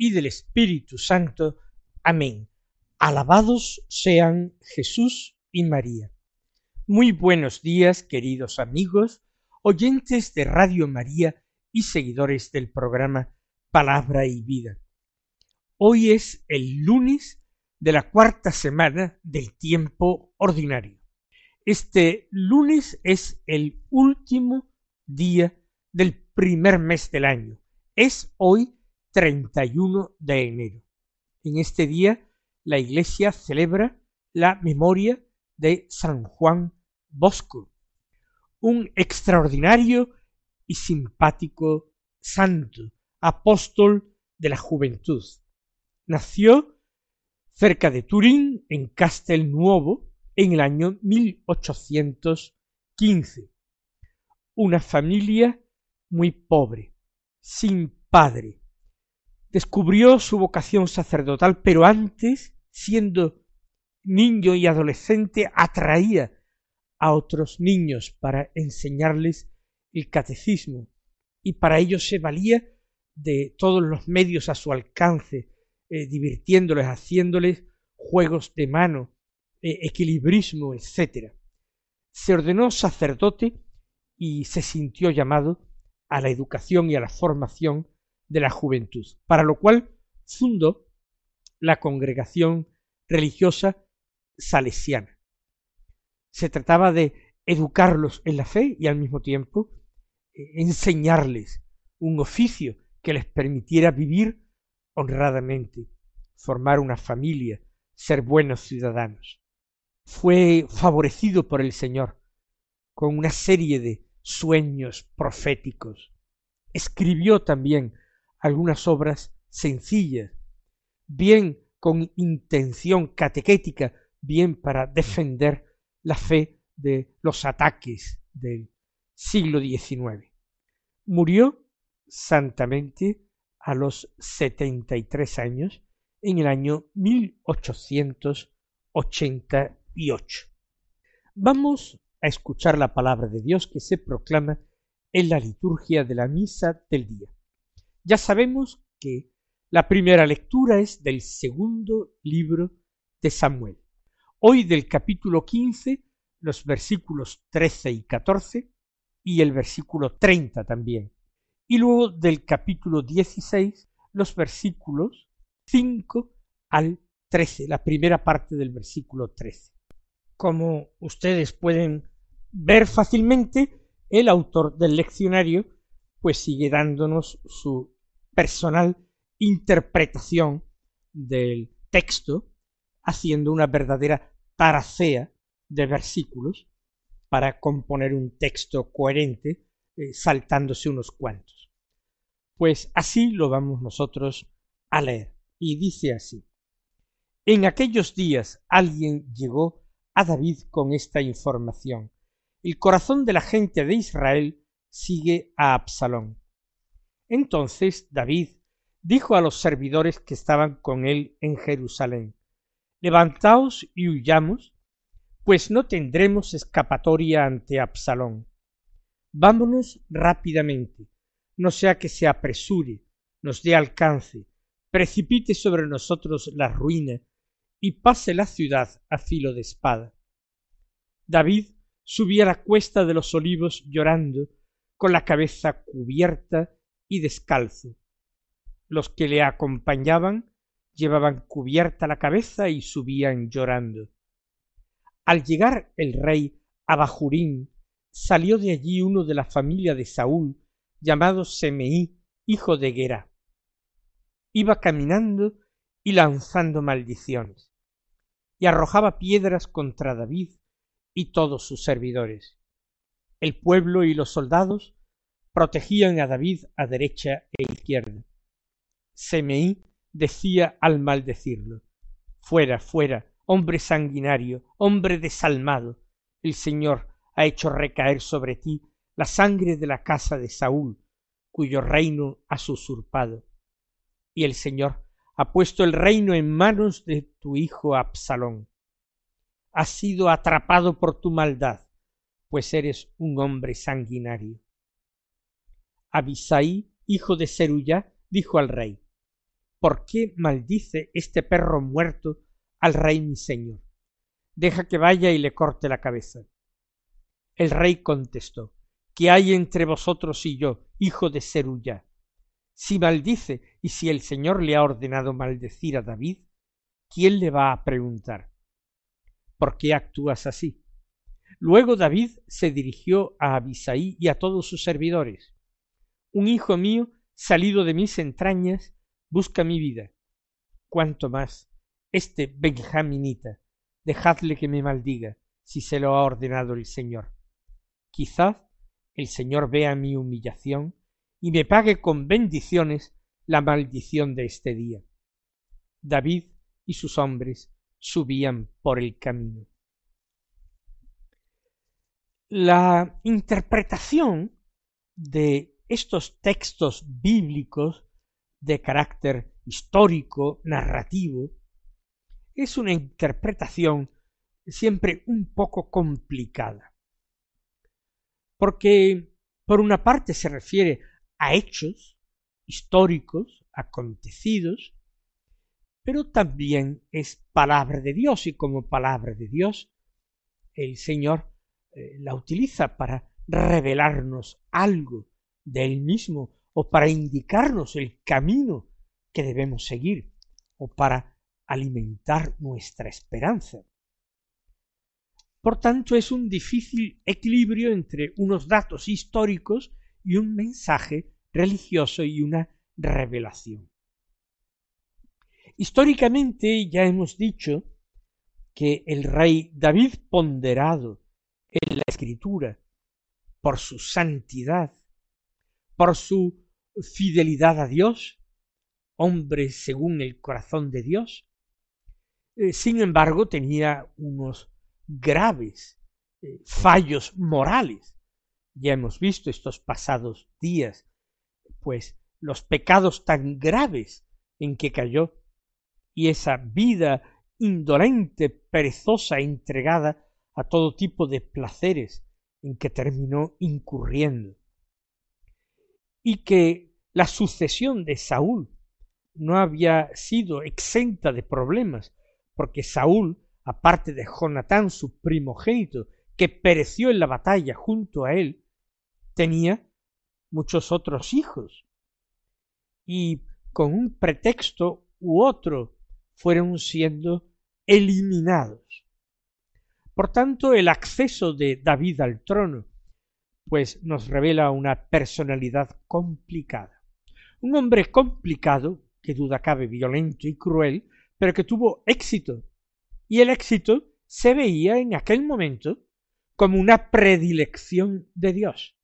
y del Espíritu Santo. Amén. Alabados sean Jesús y María. Muy buenos días, queridos amigos, oyentes de Radio María y seguidores del programa Palabra y Vida. Hoy es el lunes de la cuarta semana del tiempo ordinario. Este lunes es el último día del primer mes del año. Es hoy 31 de enero. En este día la Iglesia celebra la memoria de San Juan Bosco, un extraordinario y simpático santo, apóstol de la juventud. Nació cerca de Turín, en Castelnuovo, en el año 1815. Una familia muy pobre, sin padre, descubrió su vocación sacerdotal, pero antes, siendo niño y adolescente, atraía a otros niños para enseñarles el catecismo, y para ello se valía de todos los medios a su alcance, eh, divirtiéndoles, haciéndoles juegos de mano, eh, equilibrismo, etc. Se ordenó sacerdote y se sintió llamado a la educación y a la formación de la juventud, para lo cual fundó la congregación religiosa salesiana. Se trataba de educarlos en la fe y al mismo tiempo eh, enseñarles un oficio que les permitiera vivir honradamente, formar una familia, ser buenos ciudadanos. Fue favorecido por el Señor con una serie de sueños proféticos. Escribió también algunas obras sencillas, bien con intención catequética, bien para defender la fe de los ataques del siglo XIX. Murió santamente a los setenta y tres años en el año 1888. Vamos a escuchar la palabra de Dios que se proclama en la liturgia de la misa del día. Ya sabemos que la primera lectura es del segundo libro de Samuel. Hoy del capítulo quince, los versículos trece y catorce, y el versículo treinta también. Y luego del capítulo dieciséis, los versículos cinco al trece, la primera parte del versículo trece. Como ustedes pueden ver fácilmente, el autor del leccionario pues sigue dándonos su personal interpretación del texto, haciendo una verdadera taracea de versículos para componer un texto coherente, eh, saltándose unos cuantos. Pues así lo vamos nosotros a leer. Y dice así. En aquellos días alguien llegó a David con esta información. El corazón de la gente de Israel sigue a Absalón. Entonces David dijo a los servidores que estaban con él en Jerusalén, Levantaos y huyamos, pues no tendremos escapatoria ante Absalón. Vámonos rápidamente, no sea que se apresure, nos dé alcance, precipite sobre nosotros la ruina y pase la ciudad a filo de espada. David subía la cuesta de los olivos llorando, con la cabeza cubierta y descalzo. Los que le acompañaban llevaban cubierta la cabeza y subían llorando. Al llegar el rey a Bajurín, salió de allí uno de la familia de Saúl, llamado Semeí, hijo de Gera. Iba caminando y lanzando maldiciones, y arrojaba piedras contra David y todos sus servidores. El pueblo y los soldados protegían a David a derecha e izquierda. Semeí decía al maldecirlo Fuera, fuera, hombre sanguinario, hombre desalmado, el Señor ha hecho recaer sobre ti la sangre de la casa de Saúl, cuyo reino has usurpado. Y el Señor ha puesto el reino en manos de tu hijo Absalón. Has sido atrapado por tu maldad, pues eres un hombre sanguinario. Abisai, hijo de Seruyá, dijo al rey, ¿Por qué maldice este perro muerto al rey mi señor? Deja que vaya y le corte la cabeza. El rey contestó, ¿Qué hay entre vosotros y yo, hijo de Seruyá? Si maldice y si el Señor le ha ordenado maldecir a David, ¿quién le va a preguntar? ¿Por qué actúas así? Luego David se dirigió a Abisaí y a todos sus servidores. Un hijo mío, salido de mis entrañas, busca mi vida. Cuanto más, este benjaminita, dejadle que me maldiga, si se lo ha ordenado el Señor. Quizás el Señor vea mi humillación y me pague con bendiciones la maldición de este día. David y sus hombres subían por el camino. La interpretación de estos textos bíblicos de carácter histórico, narrativo, es una interpretación siempre un poco complicada. Porque, por una parte, se refiere a hechos históricos, acontecidos, pero también es palabra de Dios y como palabra de Dios el Señor eh, la utiliza para revelarnos algo de Él mismo o para indicarnos el camino que debemos seguir o para alimentar nuestra esperanza. Por tanto, es un difícil equilibrio entre unos datos históricos y un mensaje religioso y una revelación. Históricamente ya hemos dicho que el rey David ponderado en la escritura por su santidad, por su fidelidad a Dios, hombre según el corazón de Dios, eh, sin embargo tenía unos graves eh, fallos morales. Ya hemos visto estos pasados días, pues los pecados tan graves en que cayó y esa vida indolente, perezosa, entregada a todo tipo de placeres en que terminó incurriendo. Y que la sucesión de Saúl no había sido exenta de problemas, porque Saúl, aparte de Jonatán, su primogénito, que pereció en la batalla junto a él, tenía muchos otros hijos. Y con un pretexto u otro fueron siendo eliminados. Por tanto, el acceso de David al trono, pues nos revela una personalidad complicada. Un hombre complicado, que duda cabe violento y cruel, pero que tuvo éxito. Y el éxito se veía en aquel momento como una predilección de Dios.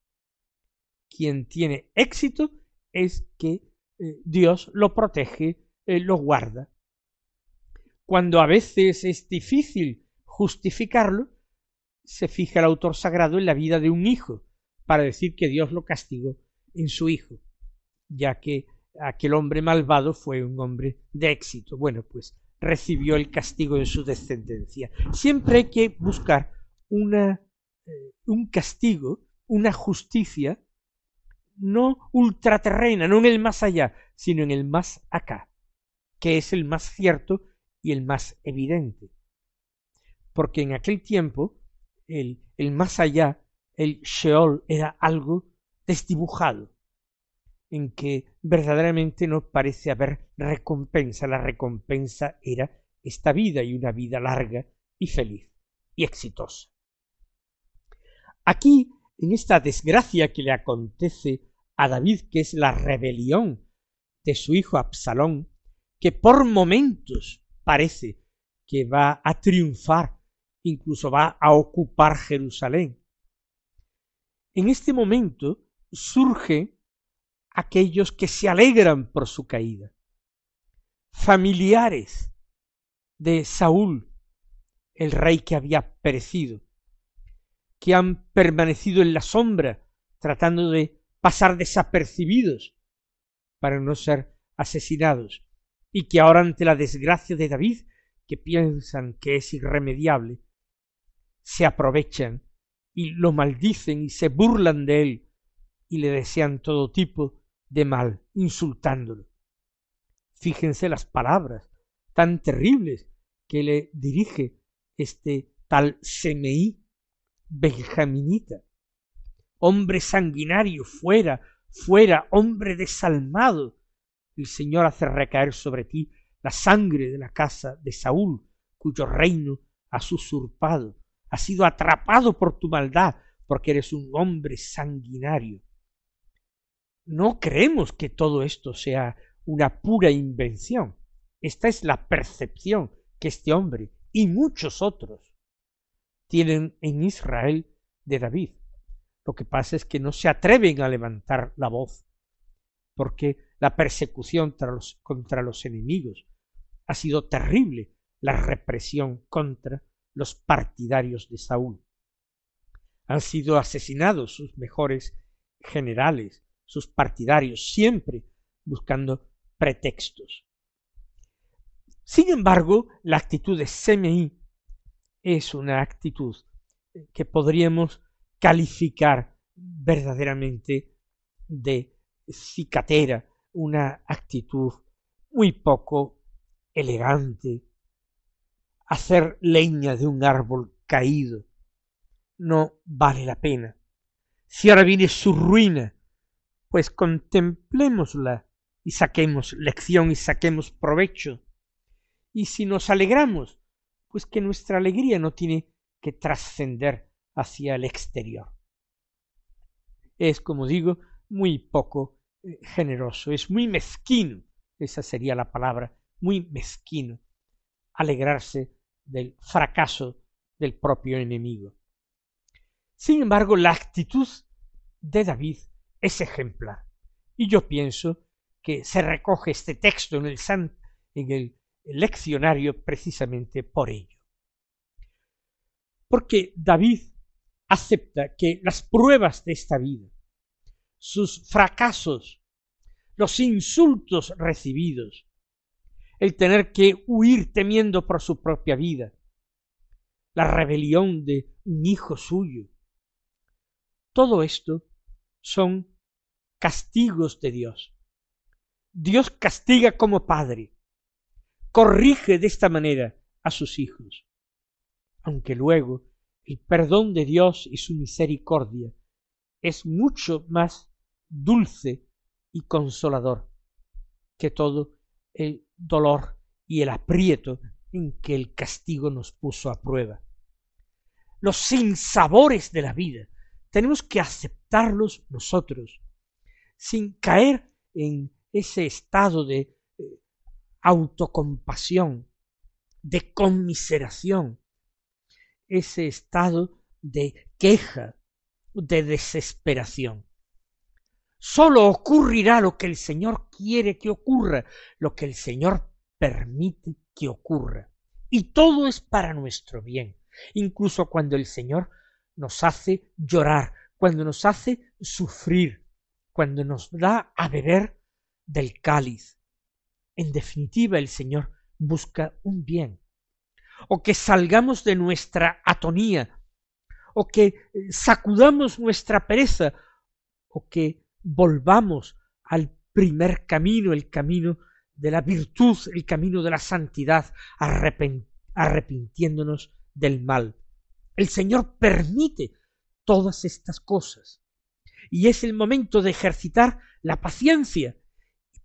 Quien tiene éxito es que eh, Dios lo protege, eh, lo guarda. Cuando a veces es difícil justificarlo, se fija el autor sagrado en la vida de un hijo, para decir que Dios lo castigó en su hijo, ya que aquel hombre malvado fue un hombre de éxito. Bueno, pues recibió el castigo en su descendencia. Siempre hay que buscar una eh, un castigo, una justicia, no ultraterrena, no en el más allá, sino en el más acá, que es el más cierto y el más evidente. Porque en aquel tiempo el, el más allá, el Sheol, era algo desdibujado, en que verdaderamente no parece haber recompensa. La recompensa era esta vida y una vida larga y feliz y exitosa. Aquí, en esta desgracia que le acontece a David, que es la rebelión de su hijo Absalón, que por momentos parece que va a triunfar, incluso va a ocupar Jerusalén. En este momento surgen aquellos que se alegran por su caída. familiares de Saúl, el rey que había perecido, que han permanecido en la sombra tratando de pasar desapercibidos para no ser asesinados, y que ahora ante la desgracia de David, que piensan que es irremediable, se aprovechan y lo maldicen y se burlan de él y le desean todo tipo de mal, insultándolo. Fíjense las palabras tan terribles que le dirige este tal Semeí benjaminita. Hombre sanguinario, fuera, fuera, hombre desalmado. El Señor hace recaer sobre ti la sangre de la casa de Saúl, cuyo reino has usurpado, ha sido atrapado por tu maldad, porque eres un hombre sanguinario. No creemos que todo esto sea una pura invención. Esta es la percepción que este hombre y muchos otros tienen en Israel de David. Lo que pasa es que no se atreven a levantar la voz, porque la persecución contra los enemigos ha sido terrible, la represión contra los partidarios de Saúl. Han sido asesinados sus mejores generales, sus partidarios, siempre buscando pretextos. Sin embargo, la actitud de Semeí es una actitud que podríamos calificar verdaderamente de cicatera, una actitud muy poco elegante. Hacer leña de un árbol caído no vale la pena. Si ahora viene su ruina, pues contemplémosla y saquemos lección y saquemos provecho. Y si nos alegramos, pues que nuestra alegría no tiene que trascender hacia el exterior. Es, como digo, muy poco eh, generoso, es muy mezquino, esa sería la palabra, muy mezquino, alegrarse del fracaso del propio enemigo. Sin embargo, la actitud de David es ejemplar, y yo pienso que se recoge este texto en el, en el leccionario precisamente por ello. Porque David acepta que las pruebas de esta vida, sus fracasos, los insultos recibidos, el tener que huir temiendo por su propia vida, la rebelión de un hijo suyo, todo esto son castigos de Dios. Dios castiga como padre, corrige de esta manera a sus hijos, aunque luego el perdón de Dios y su misericordia es mucho más dulce y consolador que todo el dolor y el aprieto en que el castigo nos puso a prueba. Los sinsabores de la vida tenemos que aceptarlos nosotros, sin caer en ese estado de autocompasión, de conmiseración, ese estado de queja, de desesperación. Sólo ocurrirá lo que el Señor quiere que ocurra, lo que el Señor permite que ocurra. Y todo es para nuestro bien, incluso cuando el Señor nos hace llorar, cuando nos hace sufrir, cuando nos da a beber del cáliz, en definitiva, el Señor busca un bien. O que salgamos de nuestra atonía, o que eh, sacudamos nuestra pereza, o que volvamos al primer camino, el camino de la virtud, el camino de la santidad, arrepintiéndonos del mal. El Señor permite todas estas cosas. Y es el momento de ejercitar la paciencia,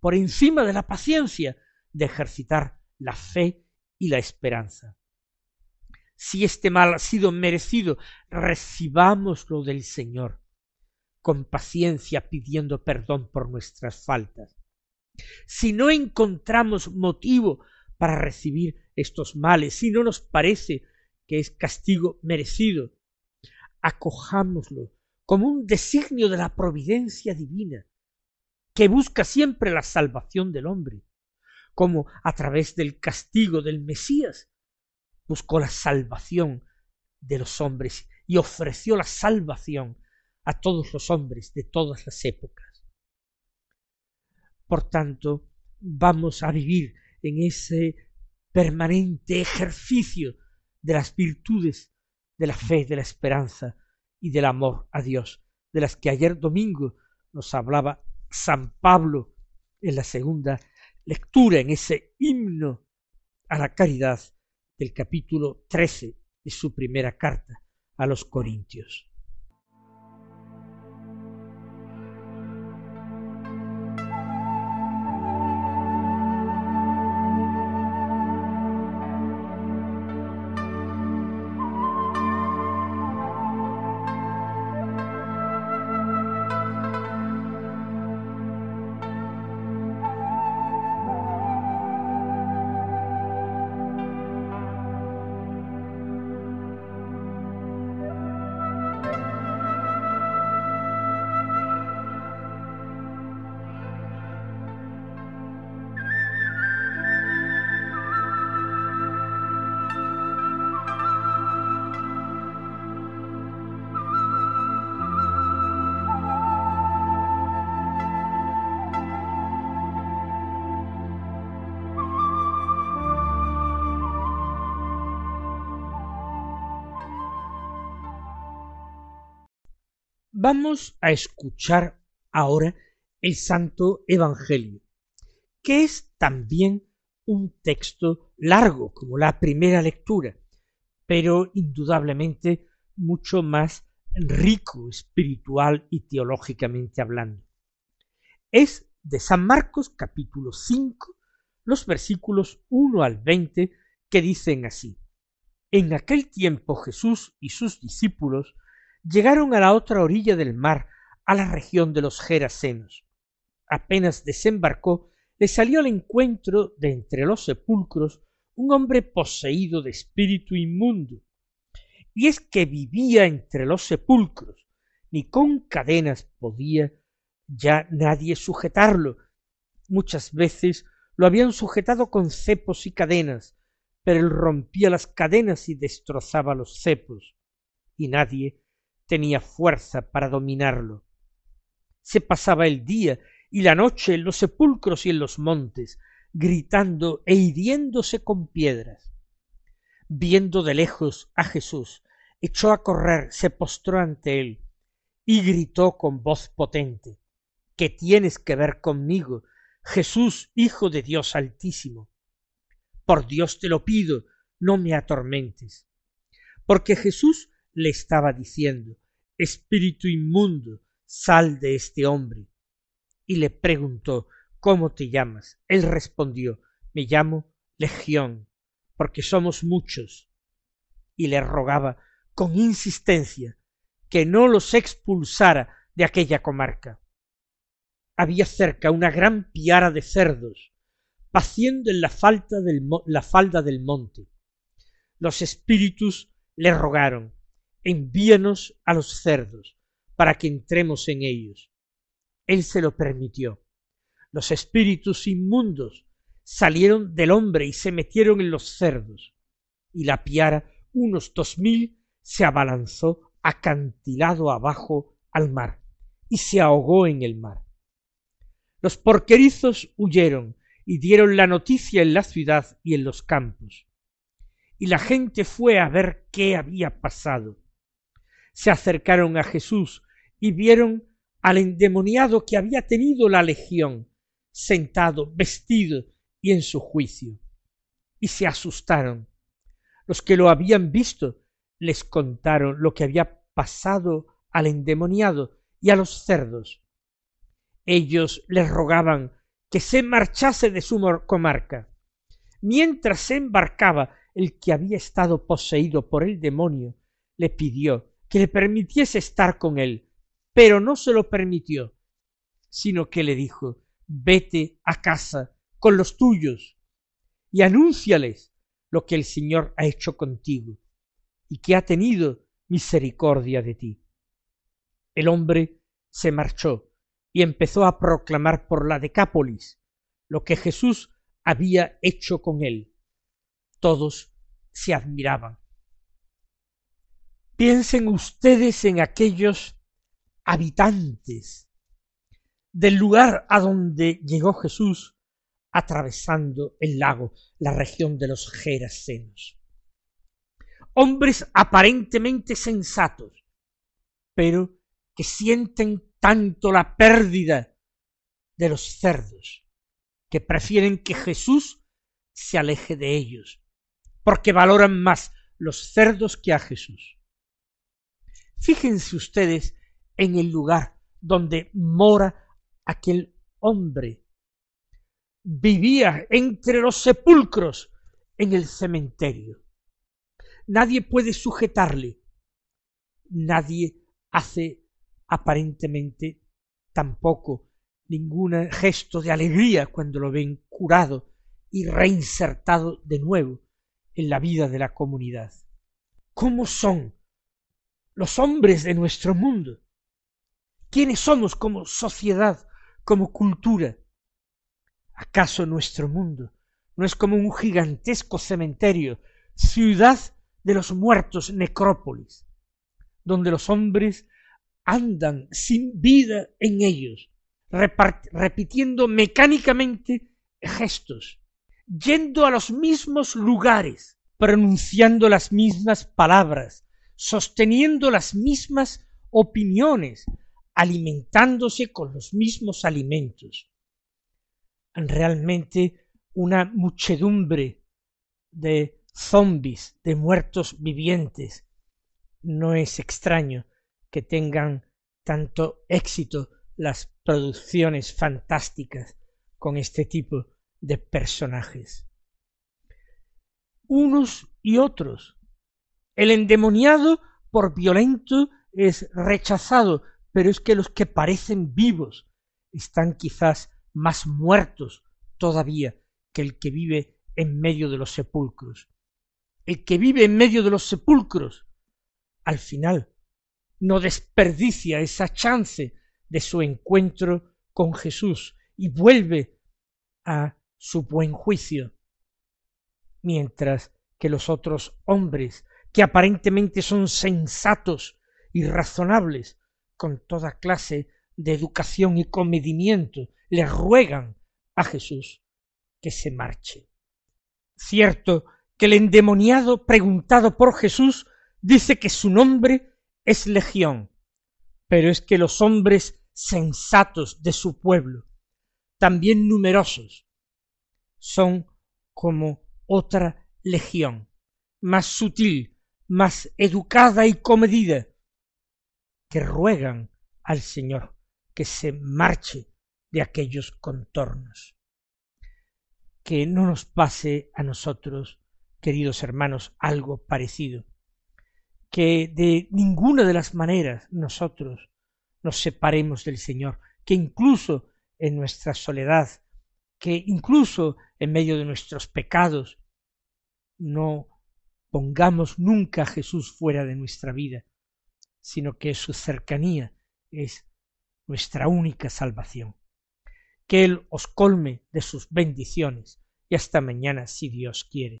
por encima de la paciencia, de ejercitar la fe y la esperanza. Si este mal ha sido merecido, recibámoslo del Señor, con paciencia pidiendo perdón por nuestras faltas. Si no encontramos motivo para recibir estos males, si no nos parece que es castigo merecido, acojámoslo como un designio de la providencia divina, que busca siempre la salvación del hombre, cómo a través del castigo del Mesías buscó la salvación de los hombres y ofreció la salvación a todos los hombres de todas las épocas. Por tanto, vamos a vivir en ese permanente ejercicio de las virtudes de la fe, de la esperanza y del amor a Dios, de las que ayer domingo nos hablaba San Pablo en la segunda lectura, en ese himno a la caridad del capítulo trece de su primera carta a los Corintios. Vamos a escuchar ahora el Santo Evangelio, que es también un texto largo como la primera lectura, pero indudablemente mucho más rico espiritual y teológicamente hablando. Es de San Marcos capítulo 5, los versículos 1 al 20, que dicen así. En aquel tiempo Jesús y sus discípulos llegaron a la otra orilla del mar, a la región de los Gerasenos. Apenas desembarcó, le salió al encuentro de entre los sepulcros un hombre poseído de espíritu inmundo. Y es que vivía entre los sepulcros, ni con cadenas podía ya nadie sujetarlo. Muchas veces lo habían sujetado con cepos y cadenas, pero él rompía las cadenas y destrozaba los cepos, y nadie tenía fuerza para dominarlo. Se pasaba el día y la noche en los sepulcros y en los montes, gritando e hiriéndose con piedras. Viendo de lejos a Jesús, echó a correr, se postró ante él y gritó con voz potente ¿Qué tienes que ver conmigo, Jesús, Hijo de Dios Altísimo? Por Dios te lo pido, no me atormentes. Porque Jesús le estaba diciendo Espíritu inmundo, sal de este hombre. Y le preguntó ¿Cómo te llamas? Él respondió Me llamo Legión, porque somos muchos. Y le rogaba con insistencia que no los expulsara de aquella comarca. Había cerca una gran piara de cerdos, paciendo en la, falta del la falda del monte. Los espíritus le rogaron envíanos a los cerdos, para que entremos en ellos. Él se lo permitió. Los espíritus inmundos salieron del hombre y se metieron en los cerdos, y la piara, unos dos mil, se abalanzó acantilado abajo al mar, y se ahogó en el mar. Los porquerizos huyeron y dieron la noticia en la ciudad y en los campos. Y la gente fue a ver qué había pasado se acercaron a Jesús y vieron al endemoniado que había tenido la legión, sentado, vestido y en su juicio, y se asustaron. Los que lo habían visto les contaron lo que había pasado al endemoniado y a los cerdos. Ellos les rogaban que se marchase de su comarca. Mientras se embarcaba el que había estado poseído por el demonio, le pidió que le permitiese estar con él, pero no se lo permitió, sino que le dijo vete a casa con los tuyos y anúnciales lo que el Señor ha hecho contigo y que ha tenido misericordia de ti. El hombre se marchó y empezó a proclamar por la Decápolis lo que Jesús había hecho con él. Todos se admiraban. Piensen ustedes en aquellos habitantes del lugar a donde llegó Jesús atravesando el lago, la región de los Gerasenos. Hombres aparentemente sensatos, pero que sienten tanto la pérdida de los cerdos, que prefieren que Jesús se aleje de ellos, porque valoran más los cerdos que a Jesús. Fíjense ustedes en el lugar donde mora aquel hombre. Vivía entre los sepulcros en el cementerio. Nadie puede sujetarle. Nadie hace aparentemente tampoco ningún gesto de alegría cuando lo ven curado y reinsertado de nuevo en la vida de la comunidad. ¿Cómo son los hombres de nuestro mundo? ¿Quiénes somos como sociedad, como cultura? ¿Acaso nuestro mundo no es como un gigantesco cementerio, ciudad de los muertos, necrópolis, donde los hombres andan sin vida en ellos, repitiendo mecánicamente gestos, yendo a los mismos lugares, pronunciando las mismas palabras, sosteniendo las mismas opiniones, alimentándose con los mismos alimentos. Realmente una muchedumbre de zombis, de muertos vivientes. No es extraño que tengan tanto éxito las producciones fantásticas con este tipo de personajes. Unos y otros. El endemoniado por violento es rechazado, pero es que los que parecen vivos están quizás más muertos todavía que el que vive en medio de los sepulcros. El que vive en medio de los sepulcros, al final, no desperdicia esa chance de su encuentro con Jesús y vuelve a su buen juicio, mientras que los otros hombres, que aparentemente son sensatos y razonables, con toda clase de educación y comedimiento, le ruegan a Jesús que se marche. Cierto que el endemoniado, preguntado por Jesús, dice que su nombre es Legión, pero es que los hombres sensatos de su pueblo, también numerosos, son como otra legión, más sutil, más educada y comedida, que ruegan al Señor que se marche de aquellos contornos. Que no nos pase a nosotros, queridos hermanos, algo parecido, que de ninguna de las maneras nosotros nos separemos del Señor, que incluso en nuestra soledad, que incluso en medio de nuestros pecados, no pongamos nunca a Jesús fuera de nuestra vida, sino que su cercanía es nuestra única salvación. Que Él os colme de sus bendiciones y hasta mañana si Dios quiere.